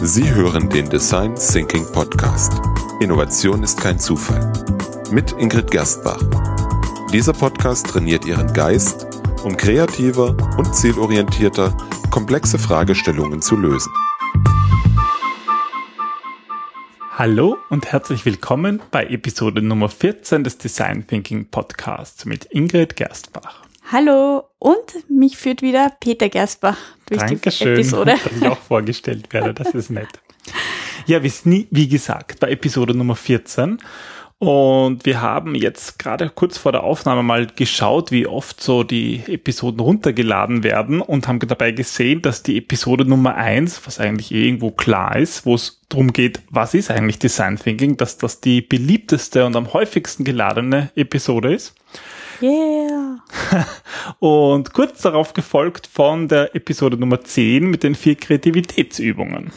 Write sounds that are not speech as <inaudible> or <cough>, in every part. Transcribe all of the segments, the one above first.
Sie hören den Design Thinking Podcast. Innovation ist kein Zufall. Mit Ingrid Gerstbach. Dieser Podcast trainiert Ihren Geist, um kreativer und zielorientierter komplexe Fragestellungen zu lösen. Hallo und herzlich willkommen bei Episode Nummer 14 des Design Thinking Podcasts mit Ingrid Gerstbach. Hallo und mich führt wieder Peter Gersbach durch Dankeschön, die Episode. dass ich auch vorgestellt werde, das ist nett. Ja, wie, wie gesagt, bei Episode Nummer 14 und wir haben jetzt gerade kurz vor der Aufnahme mal geschaut, wie oft so die Episoden runtergeladen werden und haben dabei gesehen, dass die Episode Nummer 1, was eigentlich eh irgendwo klar ist, wo es darum geht, was ist eigentlich Design Thinking, dass das die beliebteste und am häufigsten geladene Episode ist. Yeah. <laughs> Und kurz darauf gefolgt von der Episode Nummer 10 mit den vier Kreativitätsübungen.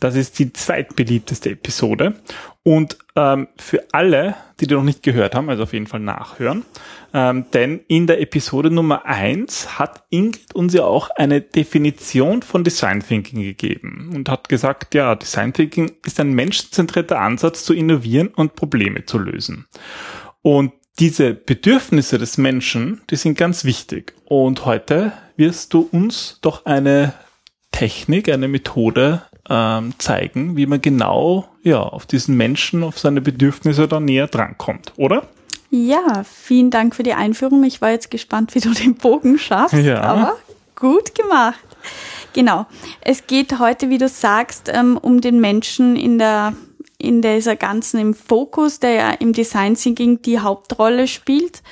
Das ist die zweitbeliebteste Episode. Und ähm, für alle, die die noch nicht gehört haben, also auf jeden Fall nachhören, ähm, denn in der Episode Nummer 1 hat Ingrid uns ja auch eine Definition von Design Thinking gegeben und hat gesagt, ja, Design Thinking ist ein menschenzentrierter Ansatz zu innovieren und Probleme zu lösen. Und diese Bedürfnisse des Menschen, die sind ganz wichtig. Und heute wirst du uns doch eine Technik, eine Methode ähm, zeigen, wie man genau ja, auf diesen Menschen, auf seine Bedürfnisse da näher drankommt, oder? Ja, vielen Dank für die Einführung. Ich war jetzt gespannt, wie du den Bogen schaffst, Ja. aber gut gemacht. Genau. Es geht heute, wie du sagst, ähm, um den Menschen in der in dieser ganzen im Fokus, der ja im Design Thinking die Hauptrolle spielt.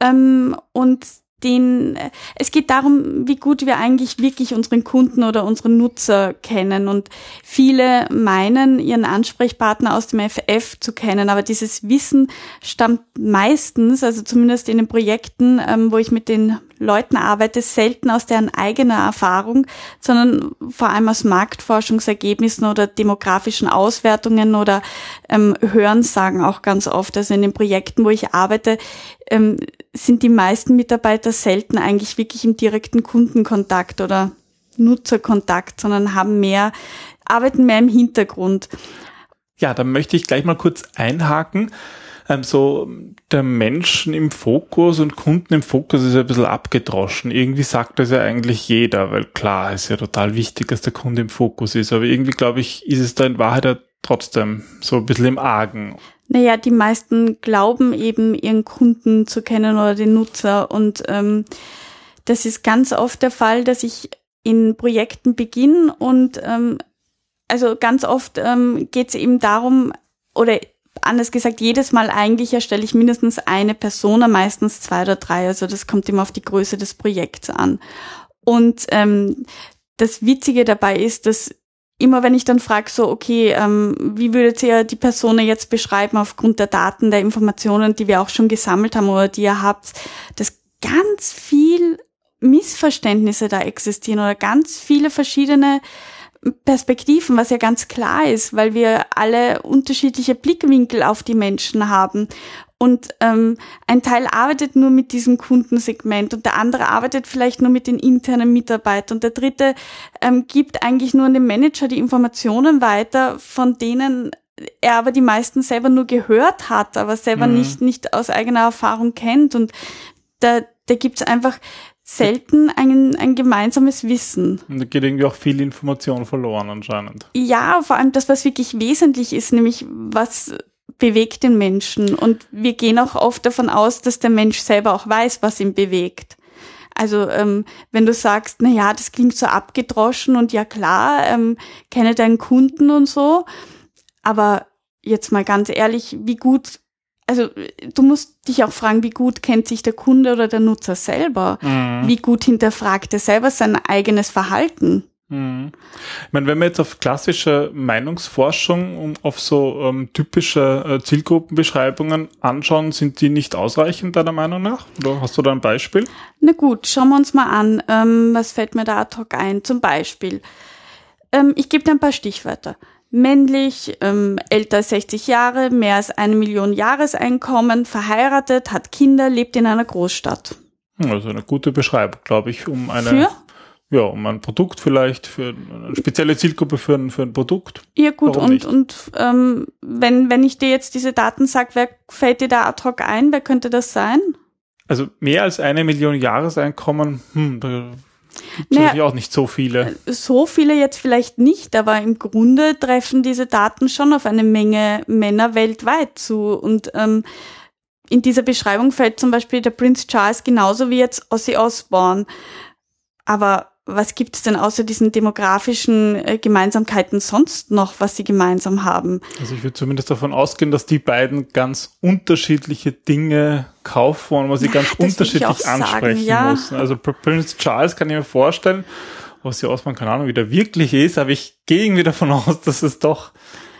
Ähm, und den, es geht darum, wie gut wir eigentlich wirklich unseren Kunden oder unseren Nutzer kennen. Und viele meinen, ihren Ansprechpartner aus dem FF zu kennen. Aber dieses Wissen stammt meistens, also zumindest in den Projekten, ähm, wo ich mit den Leuten arbeite, selten aus deren eigener Erfahrung, sondern vor allem aus Marktforschungsergebnissen oder demografischen Auswertungen oder ähm, Hörensagen auch ganz oft. Also in den Projekten, wo ich arbeite, ähm, sind die meisten Mitarbeiter selten eigentlich wirklich im direkten Kundenkontakt oder Nutzerkontakt, sondern haben mehr, arbeiten mehr im Hintergrund. Ja, da möchte ich gleich mal kurz einhaken. Ähm, so der Menschen im Fokus und Kunden im Fokus ist ja ein bisschen abgedroschen. Irgendwie sagt das ja eigentlich jeder, weil klar ist ja total wichtig, dass der Kunde im Fokus ist. Aber irgendwie glaube ich, ist es da in Wahrheit ja trotzdem so ein bisschen im Argen. Naja, die meisten glauben eben, ihren Kunden zu kennen oder den Nutzer. Und ähm, das ist ganz oft der Fall, dass ich in Projekten beginne und ähm, also ganz oft ähm, geht es eben darum, oder anders gesagt, jedes Mal eigentlich erstelle ich mindestens eine Persona, meistens zwei oder drei. Also das kommt immer auf die Größe des Projekts an. Und ähm, das Witzige dabei ist, dass immer wenn ich dann frage, so, okay, ähm, wie würdet ihr die Person jetzt beschreiben aufgrund der Daten, der Informationen, die wir auch schon gesammelt haben oder die ihr habt, dass ganz viel Missverständnisse da existieren oder ganz viele verschiedene Perspektiven, was ja ganz klar ist, weil wir alle unterschiedliche Blickwinkel auf die Menschen haben. Und ähm, ein Teil arbeitet nur mit diesem Kundensegment und der andere arbeitet vielleicht nur mit den internen Mitarbeitern und der dritte ähm, gibt eigentlich nur an den Manager die Informationen weiter, von denen er aber die meisten selber nur gehört hat, aber selber Mhm. nicht, nicht aus eigener Erfahrung kennt. Und da, da gibt's einfach selten ein, ein gemeinsames Wissen. Und da geht irgendwie auch viel Information verloren anscheinend. Ja, vor allem das, was wirklich wesentlich ist, nämlich was bewegt den Menschen. Und wir gehen auch oft davon aus, dass der Mensch selber auch weiß, was ihn bewegt. Also ähm, wenn du sagst, na ja, das klingt so abgedroschen und ja klar, ähm, kenne deinen Kunden und so, aber jetzt mal ganz ehrlich, wie gut, also du musst dich auch fragen, wie gut kennt sich der Kunde oder der Nutzer selber? Mhm. Wie gut hinterfragt er selber sein eigenes Verhalten? Mhm. Ich meine, wenn wir jetzt auf klassische Meinungsforschung, um auf so ähm, typische äh, Zielgruppenbeschreibungen anschauen, sind die nicht ausreichend deiner Meinung nach? Oder hast du da ein Beispiel? Na gut, schauen wir uns mal an. Ähm, was fällt mir da ad hoc ein? Zum Beispiel, ähm, ich gebe dir ein paar Stichwörter. Männlich, ähm, älter als 60 Jahre, mehr als eine Million Jahreseinkommen, verheiratet, hat Kinder, lebt in einer Großstadt. Hm, Also eine gute Beschreibung, glaube ich, um eine Für? ja, um ein Produkt vielleicht, für eine spezielle Zielgruppe für ein, für ein Produkt. Ja gut, Warum und, nicht? und ähm, wenn, wenn ich dir jetzt diese Daten sage, wer fällt dir da ad hoc ein? Wer könnte das sein? Also mehr als eine Million Jahreseinkommen, hm, da naja, auch nicht so viele. So viele jetzt vielleicht nicht, aber im Grunde treffen diese Daten schon auf eine Menge Männer weltweit zu. Und ähm, in dieser Beschreibung fällt zum Beispiel der Prince Charles genauso wie jetzt Ozzy Osbourne. Aber was gibt es denn außer diesen demografischen äh, Gemeinsamkeiten sonst noch, was sie gemeinsam haben? Also ich würde zumindest davon ausgehen, dass die beiden ganz unterschiedliche Dinge kaufen und man sie ganz das unterschiedlich ansprechen sagen, ja. muss. Also Prince Charles kann ich mir vorstellen, was ja Osman keine Ahnung, wie der wirklich ist, aber ich gehe irgendwie davon aus, dass es doch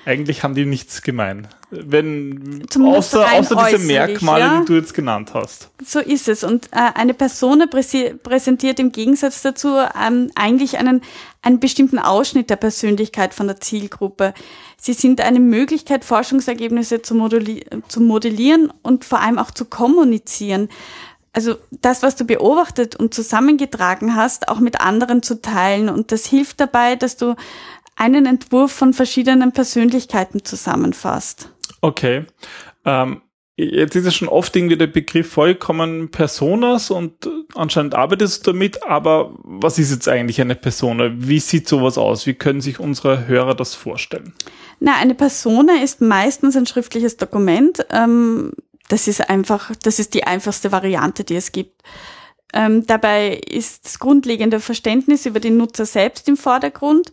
eigentlich haben die nichts gemein. Wenn, außer, außer diese Merkmale, ja? die du jetzt genannt hast. So ist es. Und äh, eine Person präsentiert im Gegensatz dazu ähm, eigentlich einen, einen bestimmten Ausschnitt der Persönlichkeit von der Zielgruppe. Sie sind eine Möglichkeit, Forschungsergebnisse zu, modelli zu modellieren und vor allem auch zu kommunizieren. Also das, was du beobachtet und zusammengetragen hast, auch mit anderen zu teilen. Und das hilft dabei, dass du einen Entwurf von verschiedenen Persönlichkeiten zusammenfasst. Okay. Ähm, jetzt ist es schon oft irgendwie der Begriff vorgekommen, Personas und anscheinend arbeitest du damit, aber was ist jetzt eigentlich eine Persona? Wie sieht sowas aus? Wie können sich unsere Hörer das vorstellen? Na, eine Persona ist meistens ein schriftliches Dokument. Ähm, das ist einfach, das ist die einfachste Variante, die es gibt. Ähm, dabei ist das grundlegende Verständnis über den Nutzer selbst im Vordergrund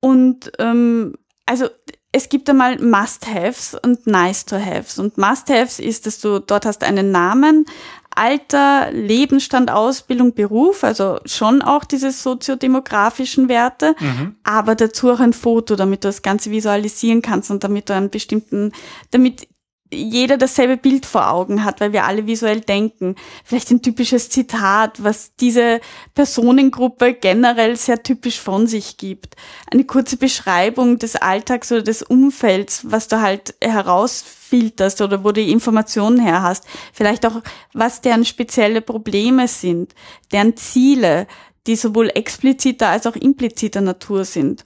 und ähm, also es gibt einmal Must-Haves und Nice-to-Haves. Und Must-Haves ist, dass du dort hast einen Namen, Alter, Lebensstand, Ausbildung, Beruf, also schon auch diese soziodemografischen Werte, mhm. aber dazu auch ein Foto, damit du das Ganze visualisieren kannst und damit du einen bestimmten, damit jeder dasselbe Bild vor Augen hat, weil wir alle visuell denken. Vielleicht ein typisches Zitat, was diese Personengruppe generell sehr typisch von sich gibt. Eine kurze Beschreibung des Alltags oder des Umfelds, was du halt herausfilterst oder wo du die Informationen her hast. Vielleicht auch, was deren spezielle Probleme sind, deren Ziele, die sowohl expliziter als auch impliziter Natur sind.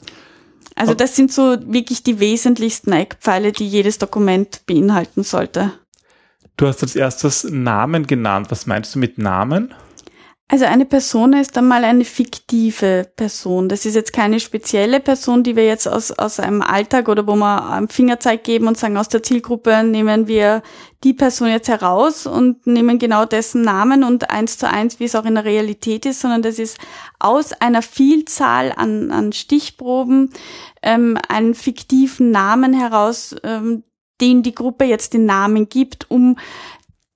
Also das sind so wirklich die wesentlichsten Eckpfeile, die jedes Dokument beinhalten sollte. Du hast als erstes Namen genannt. Was meinst du mit Namen? Also eine Person ist einmal eine fiktive Person. Das ist jetzt keine spezielle Person, die wir jetzt aus, aus einem Alltag oder wo wir am Fingerzeig geben und sagen, aus der Zielgruppe nehmen wir die Person jetzt heraus und nehmen genau dessen Namen und eins zu eins, wie es auch in der Realität ist, sondern das ist aus einer Vielzahl an, an Stichproben ähm, einen fiktiven Namen heraus, ähm, den die Gruppe jetzt den Namen gibt, um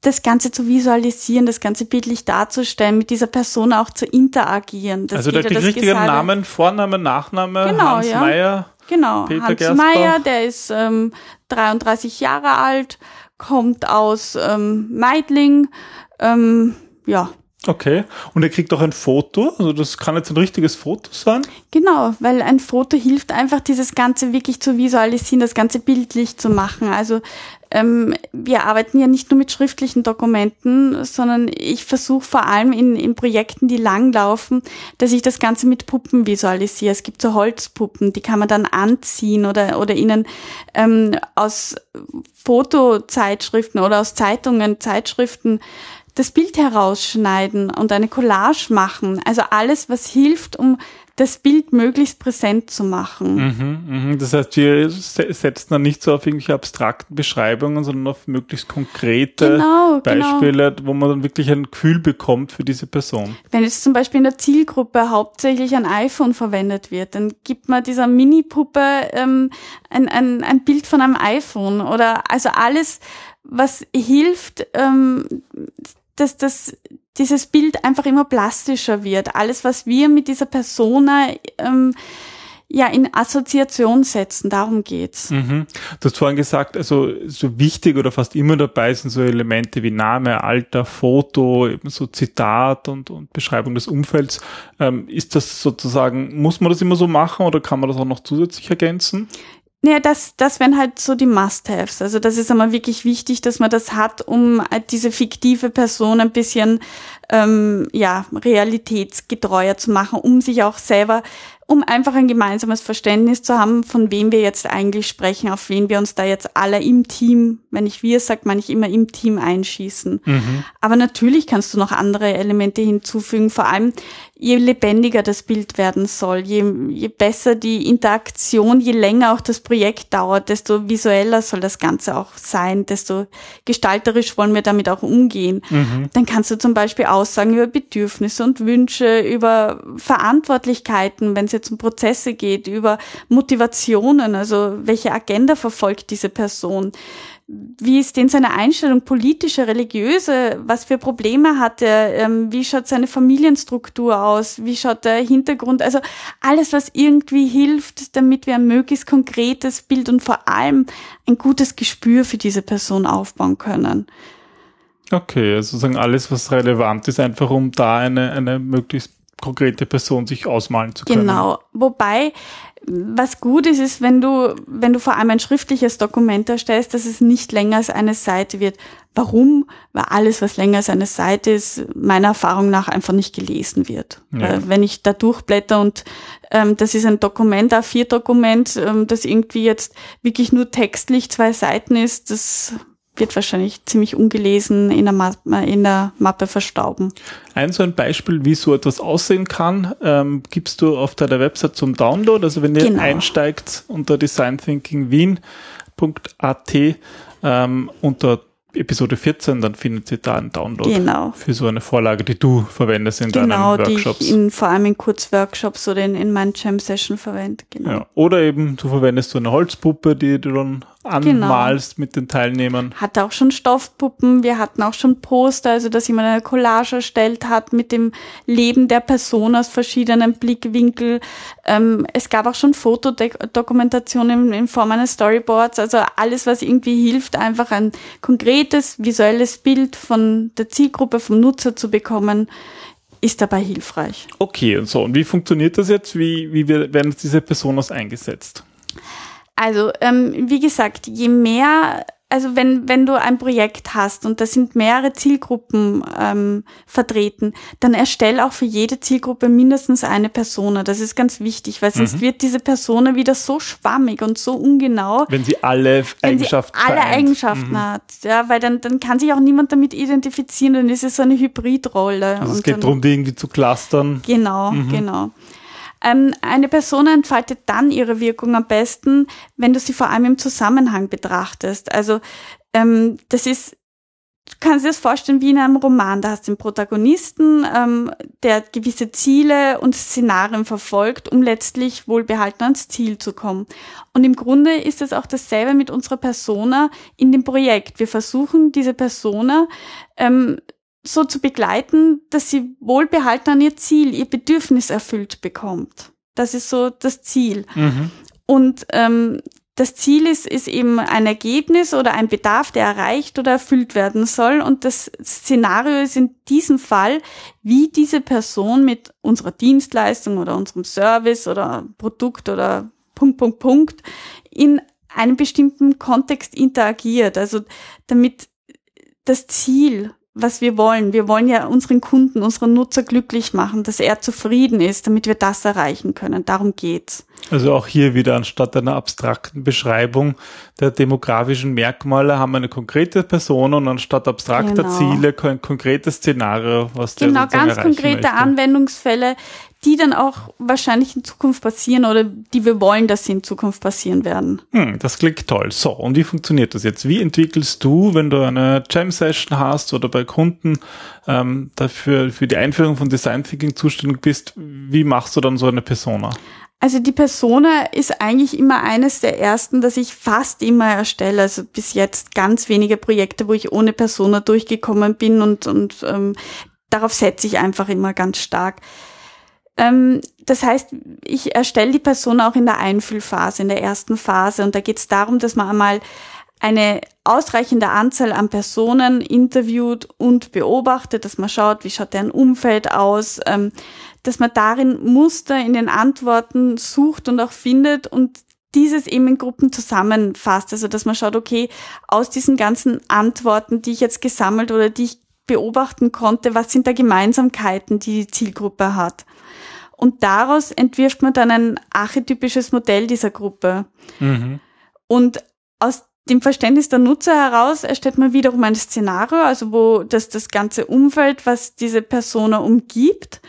das Ganze zu visualisieren, das Ganze bildlich darzustellen, mit dieser Person auch zu interagieren. also der kriegt richtigen Namen, Vorname, Nachname, genau, Hans ja. Meyer. Genau, Peter Hans Gerstbach. Meyer, der ist ähm, 33 Jahre alt, kommt aus ähm, Meidling, ähm, ja, Okay. Und er kriegt auch ein Foto. Also das kann jetzt ein richtiges Foto sein. Genau, weil ein Foto hilft einfach, dieses Ganze wirklich zu visualisieren, das Ganze bildlich zu machen. Also ähm, wir arbeiten ja nicht nur mit schriftlichen Dokumenten, sondern ich versuche vor allem in, in Projekten, die langlaufen, dass ich das Ganze mit Puppen visualisiere. Es gibt so Holzpuppen, die kann man dann anziehen oder, oder ihnen ähm, aus Fotozeitschriften oder aus Zeitungen, Zeitschriften das Bild herausschneiden und eine Collage machen. Also alles, was hilft, um das Bild möglichst präsent zu machen. Mhm, mh. Das heißt, wir setzen dann nicht so auf irgendwelche abstrakten Beschreibungen, sondern auf möglichst konkrete genau, genau. Beispiele, genau. wo man dann wirklich ein Gefühl bekommt für diese Person. Wenn jetzt zum Beispiel in der Zielgruppe hauptsächlich ein iPhone verwendet wird, dann gibt man dieser Mini-Puppe ähm, ein, ein, ein Bild von einem iPhone oder also alles, was hilft, ähm, dass das dieses Bild einfach immer plastischer wird. Alles, was wir mit dieser Persona ähm, ja in Assoziation setzen, darum geht's. Mhm. Du hast vorhin gesagt, also so wichtig oder fast immer dabei sind so Elemente wie Name, Alter, Foto, eben so Zitat und, und Beschreibung des Umfelds. Ähm, ist das sozusagen, muss man das immer so machen oder kann man das auch noch zusätzlich ergänzen? Naja, das, das wären halt so die Must-Haves. Also das ist einmal wirklich wichtig, dass man das hat, um diese fiktive Person ein bisschen ähm, ja, realitätsgetreuer zu machen, um sich auch selber um einfach ein gemeinsames Verständnis zu haben, von wem wir jetzt eigentlich sprechen, auf wen wir uns da jetzt alle im Team, wenn ich wir sag, meine ich immer im Team einschießen. Mhm. Aber natürlich kannst du noch andere Elemente hinzufügen, vor allem je lebendiger das Bild werden soll, je, je besser die Interaktion, je länger auch das Projekt dauert, desto visueller soll das Ganze auch sein, desto gestalterisch wollen wir damit auch umgehen. Mhm. Dann kannst du zum Beispiel Aussagen über Bedürfnisse und Wünsche, über Verantwortlichkeiten, wenn es jetzt um Prozesse geht, über Motivationen, also welche Agenda verfolgt diese Person? Wie ist denn seine Einstellung, politische, religiöse, was für Probleme hat er, ähm, wie schaut seine Familienstruktur aus, wie schaut der Hintergrund, also alles, was irgendwie hilft, damit wir ein möglichst konkretes Bild und vor allem ein gutes Gespür für diese Person aufbauen können. Okay, also sozusagen alles, was relevant ist, einfach um da eine, eine möglichst konkrete Person sich ausmalen zu können. Genau. Wobei, was gut ist, ist, wenn du, wenn du vor allem ein schriftliches Dokument erstellst, dass es nicht länger als eine Seite wird. Warum? Weil alles, was länger als eine Seite ist, meiner Erfahrung nach einfach nicht gelesen wird. Ja. wenn ich da durchblätter und ähm, das ist ein Dokument, A4-Dokument, ähm, das irgendwie jetzt wirklich nur textlich zwei Seiten ist, das wird wahrscheinlich ziemlich ungelesen in der, Mappe, in der Mappe verstauben. Ein so ein Beispiel, wie so etwas aussehen kann, ähm, gibst du auf deiner Website zum Download. Also wenn ihr genau. einsteigt unter designthinkingwien.at ähm, unter Episode 14, dann findet ihr da einen Download genau. für so eine Vorlage, die du verwendest in genau, deinen Workshops. Genau, die ich in, vor allem in Kurzworkshops oder in, in meinen Jam-Session verwende. Genau. Ja. Oder eben, du verwendest so eine Holzpuppe, die du dann anmalst genau. mit den Teilnehmern. Hatte auch schon Stoffpuppen, wir hatten auch schon Poster, also dass jemand eine Collage erstellt hat mit dem Leben der Person aus verschiedenen Blickwinkeln. Ähm, es gab auch schon Fotodokumentationen in Form eines Storyboards, also alles, was irgendwie hilft, einfach ein konkretes visuelles Bild von der Zielgruppe, vom Nutzer zu bekommen ist dabei hilfreich. Okay, und so. Und wie funktioniert das jetzt? Wie, wie werden diese Personas eingesetzt? Also, ähm, wie gesagt, je mehr, also wenn, wenn du ein Projekt hast und da sind mehrere Zielgruppen ähm, vertreten, dann erstell auch für jede Zielgruppe mindestens eine Persona. Das ist ganz wichtig, weil sonst mhm. wird diese Persona wieder so schwammig und so ungenau. Wenn sie alle Eigenschaften sie alle vereint. Eigenschaften mhm. hat, ja, weil dann, dann kann sich auch niemand damit identifizieren, dann ist es so eine Hybridrolle. Also es geht darum, die irgendwie zu clustern. Genau, mhm. genau. Ähm, eine Person entfaltet dann ihre Wirkung am besten, wenn du sie vor allem im Zusammenhang betrachtest. Also ähm, das ist du kannst dir das vorstellen wie in einem Roman. Da hast du den Protagonisten, ähm, der gewisse Ziele und Szenarien verfolgt, um letztlich wohlbehalten ans Ziel zu kommen. Und im Grunde ist es auch dasselbe mit unserer Persona in dem Projekt. Wir versuchen, diese Persona ähm, so zu begleiten, dass sie wohlbehalten an ihr Ziel, ihr Bedürfnis erfüllt bekommt. Das ist so das Ziel. Mhm. Und ähm, das Ziel ist, ist eben ein Ergebnis oder ein Bedarf, der erreicht oder erfüllt werden soll. Und das Szenario ist in diesem Fall, wie diese Person mit unserer Dienstleistung oder unserem Service oder Produkt oder Punkt, Punkt, Punkt in einem bestimmten Kontext interagiert. Also damit das Ziel was wir wollen. Wir wollen ja unseren Kunden, unseren Nutzer glücklich machen, dass er zufrieden ist, damit wir das erreichen können. Darum geht's. Also auch hier wieder anstatt einer abstrakten Beschreibung der demografischen Merkmale haben wir eine konkrete Person und anstatt abstrakter genau. Ziele ein konkretes Szenario, was der Genau, ganz konkrete möchte. Anwendungsfälle, die dann auch wahrscheinlich in Zukunft passieren oder die wir wollen, dass sie in Zukunft passieren werden. Hm, das klingt toll. So, und wie funktioniert das jetzt? Wie entwickelst du, wenn du eine Jam-Session hast oder bei Kunden ähm, dafür für die Einführung von Design Thinking zuständig bist, wie machst du dann so eine Persona? Also die Persona ist eigentlich immer eines der ersten, das ich fast immer erstelle. Also bis jetzt ganz wenige Projekte, wo ich ohne Persona durchgekommen bin und, und ähm, darauf setze ich einfach immer ganz stark. Ähm, das heißt, ich erstelle die Person auch in der Einfühlphase, in der ersten Phase. Und da geht es darum, dass man einmal eine ausreichende Anzahl an Personen interviewt und beobachtet, dass man schaut, wie schaut deren Umfeld aus, ähm, dass man darin Muster in den Antworten sucht und auch findet und dieses eben in Gruppen zusammenfasst. Also dass man schaut, okay, aus diesen ganzen Antworten, die ich jetzt gesammelt oder die ich beobachten konnte, was sind da Gemeinsamkeiten, die die Zielgruppe hat. Und daraus entwirft man dann ein archetypisches Modell dieser Gruppe. Mhm. Und aus dem Verständnis der Nutzer heraus erstellt man wiederum ein Szenario, also wo das, das ganze Umfeld, was diese Persona umgibt.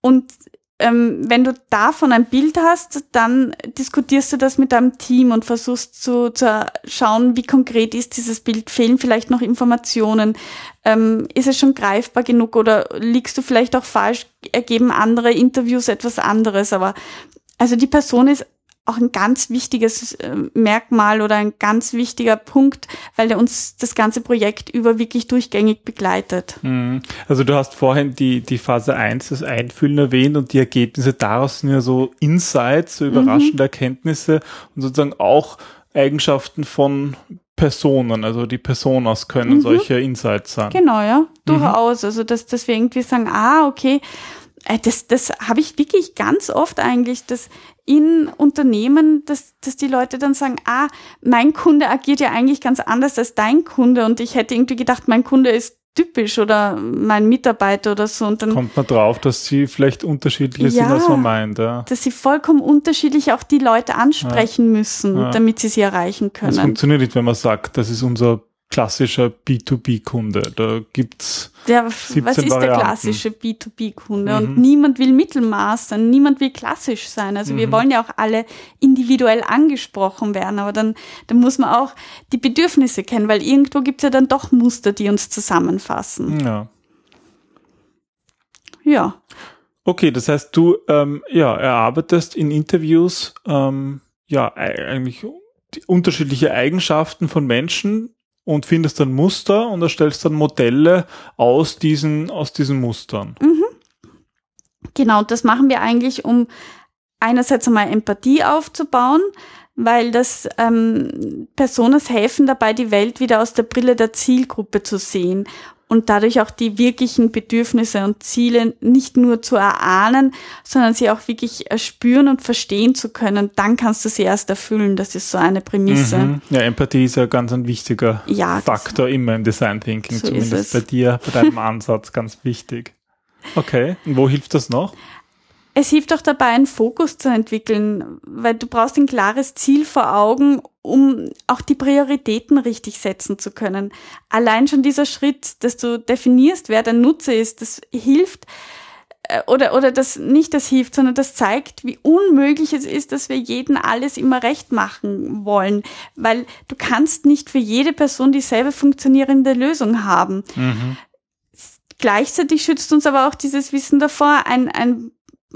Und ähm, wenn du davon ein Bild hast, dann diskutierst du das mit deinem Team und versuchst zu, zu schauen, wie konkret ist dieses Bild, fehlen vielleicht noch Informationen, ähm, ist es schon greifbar genug oder liegst du vielleicht auch falsch, ergeben andere Interviews etwas anderes, aber also die Person ist auch ein ganz wichtiges äh, Merkmal oder ein ganz wichtiger Punkt, weil der uns das ganze Projekt über wirklich durchgängig begleitet. Mhm. Also du hast vorhin die, die Phase 1, das Einfühlen erwähnt und die Ergebnisse daraus sind ja so Insights, so überraschende mhm. Erkenntnisse und sozusagen auch Eigenschaften von Personen, also die Personas können mhm. solche Insights sein. Genau, ja, durchaus. Mhm. Also dass, dass wir irgendwie sagen, ah, okay, äh, das, das habe ich wirklich ganz oft eigentlich, dass in Unternehmen, dass, dass die Leute dann sagen, ah, mein Kunde agiert ja eigentlich ganz anders als dein Kunde und ich hätte irgendwie gedacht, mein Kunde ist typisch oder mein Mitarbeiter oder so. Und dann kommt man drauf, dass sie vielleicht unterschiedlich ja, sind, als man meint. Ja. Dass sie vollkommen unterschiedlich auch die Leute ansprechen ja. müssen, ja. damit sie sie erreichen können. Das funktioniert nicht, wenn man sagt, das ist unser klassischer B2B-Kunde. Da gibt's ja, was ist Varianten. der klassische B2B-Kunde? Mhm. Und niemand will Mittelmaß sein, niemand will klassisch sein. Also mhm. wir wollen ja auch alle individuell angesprochen werden, aber dann, dann muss man auch die Bedürfnisse kennen, weil irgendwo gibt's ja dann doch Muster, die uns zusammenfassen. Ja. Ja. Okay, das heißt, du ähm, ja, erarbeitest in Interviews ähm, ja eigentlich die unterschiedliche Eigenschaften von Menschen und findest dann Muster und erstellst dann Modelle aus diesen, aus diesen Mustern. Mhm. Genau, das machen wir eigentlich, um einerseits einmal Empathie aufzubauen, weil das ähm, Personas helfen dabei, die Welt wieder aus der Brille der Zielgruppe zu sehen und dadurch auch die wirklichen Bedürfnisse und Ziele nicht nur zu erahnen, sondern sie auch wirklich spüren und verstehen zu können, dann kannst du sie erst erfüllen. Das ist so eine Prämisse. Mhm. Ja, Empathie ist ja ganz ein wichtiger ja, Faktor immer im Design Thinking, so zumindest bei dir, bei deinem Ansatz ganz wichtig. Okay, und wo hilft das noch? Es hilft auch dabei, einen Fokus zu entwickeln, weil du brauchst ein klares Ziel vor Augen, um auch die Prioritäten richtig setzen zu können. Allein schon dieser Schritt, dass du definierst, wer dein Nutzer ist, das hilft, äh, oder, oder das nicht das hilft, sondern das zeigt, wie unmöglich es ist, dass wir jeden alles immer recht machen wollen, weil du kannst nicht für jede Person dieselbe funktionierende Lösung haben. Mhm. Gleichzeitig schützt uns aber auch dieses Wissen davor, ein, ein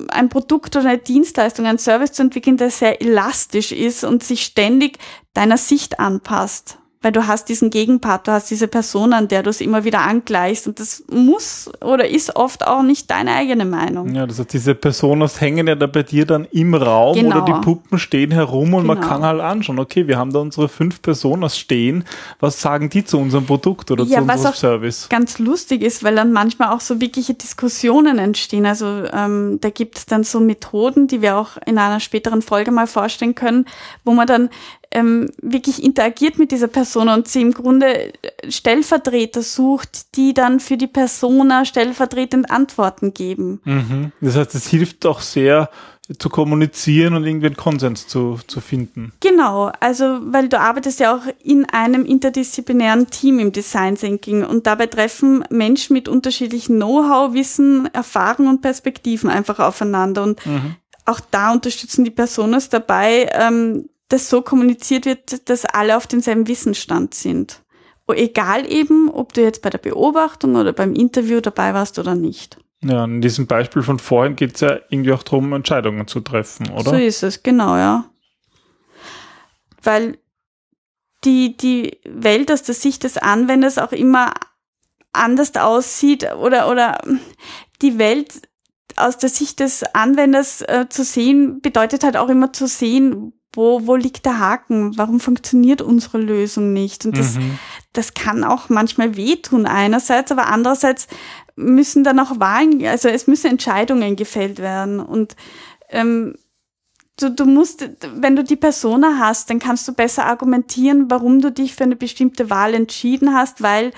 ein Produkt oder eine Dienstleistung, ein Service zu entwickeln, der sehr elastisch ist und sich ständig deiner Sicht anpasst weil du hast diesen Gegenpart, du hast diese Person, an der du es immer wieder angleichst und das muss oder ist oft auch nicht deine eigene Meinung. Ja, das heißt, diese Personas hängen ja da bei dir dann im Raum genau. oder die Puppen stehen herum und genau. man kann halt anschauen, okay, wir haben da unsere fünf Personas stehen, was sagen die zu unserem Produkt oder ja, zu unserem was Service? ganz lustig ist, weil dann manchmal auch so wirkliche Diskussionen entstehen, also ähm, da gibt es dann so Methoden, die wir auch in einer späteren Folge mal vorstellen können, wo man dann ähm, wirklich interagiert mit dieser Person und sie im Grunde Stellvertreter sucht, die dann für die Persona stellvertretend Antworten geben. Mhm. Das heißt, es hilft auch sehr zu kommunizieren und irgendwie einen Konsens zu, zu finden. Genau, also weil du arbeitest ja auch in einem interdisziplinären Team im Design Thinking und dabei treffen Menschen mit unterschiedlichen Know-how, Wissen, Erfahrungen und Perspektiven einfach aufeinander und mhm. auch da unterstützen die Personas dabei, ähm, dass so kommuniziert wird, dass alle auf demselben Wissensstand sind. Egal eben, ob du jetzt bei der Beobachtung oder beim Interview dabei warst oder nicht. Ja, in diesem Beispiel von vorhin geht es ja irgendwie auch darum, Entscheidungen zu treffen, oder? So ist es, genau, ja. Weil die, die Welt aus der Sicht des Anwenders auch immer anders aussieht oder, oder die Welt aus der Sicht des Anwenders äh, zu sehen, bedeutet halt auch immer zu sehen, wo, wo liegt der Haken? Warum funktioniert unsere Lösung nicht? Und das, mhm. das kann auch manchmal wehtun einerseits, aber andererseits müssen dann auch Wahlen, also es müssen Entscheidungen gefällt werden. Und ähm, du, du musst, wenn du die Persona hast, dann kannst du besser argumentieren, warum du dich für eine bestimmte Wahl entschieden hast, weil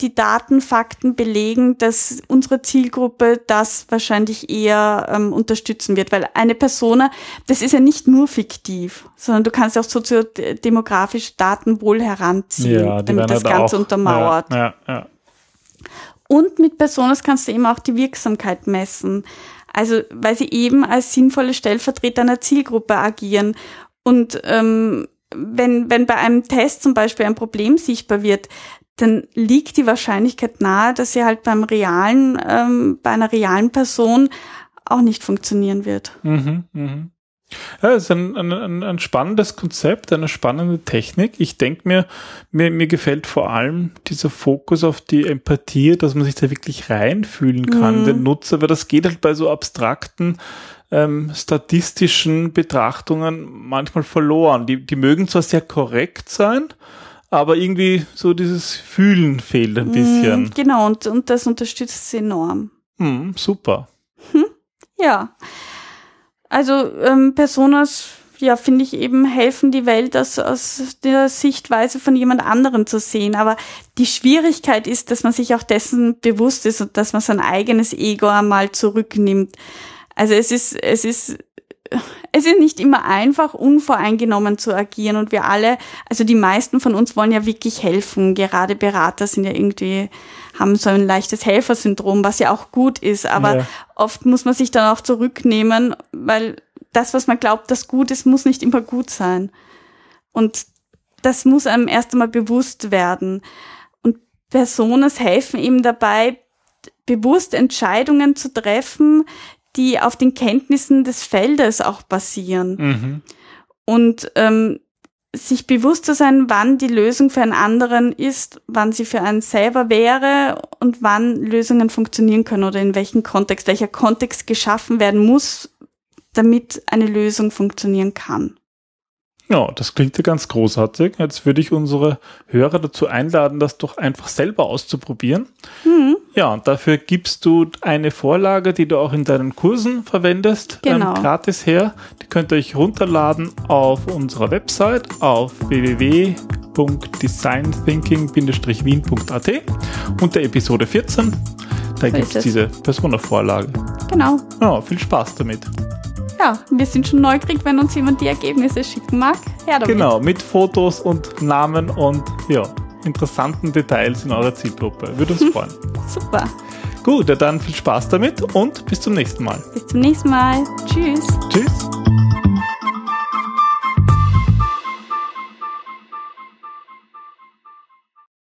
die Daten, Fakten belegen, dass unsere Zielgruppe das wahrscheinlich eher ähm, unterstützen wird, weil eine Persona, das ist ja nicht nur fiktiv, sondern du kannst auch soziodemografische Daten wohl heranziehen, Ja, damit das halt Ganze auch- untermauert. Ja, ja, ja. Und mit Personas kannst du eben auch die Wirksamkeit messen. Also, weil sie eben als sinnvolle Stellvertreter einer Zielgruppe agieren. Und ähm, wenn, wenn bei einem Test zum Beispiel ein Problem sichtbar wird, dann liegt die Wahrscheinlichkeit nahe, dass sie halt beim realen, ähm, bei einer realen Person auch nicht funktionieren wird. Mhm, mhm. Ja, es ist ein, ein, ein, ein spannendes Konzept, eine spannende Technik. Ich denke mir, mir, mir gefällt vor allem dieser Fokus auf die Empathie, dass man sich da wirklich reinfühlen kann, Mhm. den Nutzer, weil das geht halt bei so abstrakten ähm, statistischen Betrachtungen manchmal verloren. Die, die mögen zwar sehr korrekt sein, aber irgendwie so dieses Fühlen fehlt ein bisschen. Mm, Genau, und, und das unterstützt sie enorm. Hm, super. Ja. Also ähm, Personas, ja, finde ich eben, helfen die Welt aus, aus der Sichtweise von jemand anderem zu sehen. Aber die Schwierigkeit ist, dass man sich auch dessen bewusst ist und dass man sein eigenes Ego einmal zurücknimmt. Also es ist, es ist, es ist nicht immer einfach, unvoreingenommen zu agieren und wir alle, also die meisten von uns wollen ja wirklich helfen. Gerade Berater sind ja irgendwie, haben so ein leichtes Helfersyndrom, was ja auch gut ist, aber Ja. oft muss man sich dann auch zurücknehmen, weil das, was man glaubt, das gut ist, muss nicht immer gut sein. Und das muss einem erst einmal bewusst werden. Und Personas helfen eben dabei, bewusst Entscheidungen zu treffen, die auf den Kenntnissen des Feldes auch basieren. Mhm. Und ähm, sich bewusst zu sein, wann die Lösung für einen anderen ist, wann sie für einen selber wäre und wann Lösungen funktionieren können oder in welchem Kontext, welcher Kontext geschaffen werden muss, damit eine Lösung funktionieren kann. Ja, das klingt ja ganz großartig. Jetzt würde ich unsere Hörer dazu einladen, das doch einfach selber auszuprobieren. Hm, Ja, und dafür gibst du eine Vorlage, die du auch in deinen Kursen verwendest, Genau. ähm, gratis her. Die könnt ihr euch runterladen auf unserer Website auf www.designthinking-wien.at unter Episode 14. Da So gibt es. diese Persona-Vorlage. genau. Ja, viel Spaß damit. Ja, wir sind schon neugierig, wenn uns jemand die Ergebnisse schicken mag. Her damit. Genau, mit Fotos und Namen und ja, interessanten Details in eurer Zielgruppe. Würde uns freuen. <laughs> Super. Gut, dann viel Spaß damit und bis zum nächsten Mal. Bis zum nächsten Mal. Tschüss. Tschüss.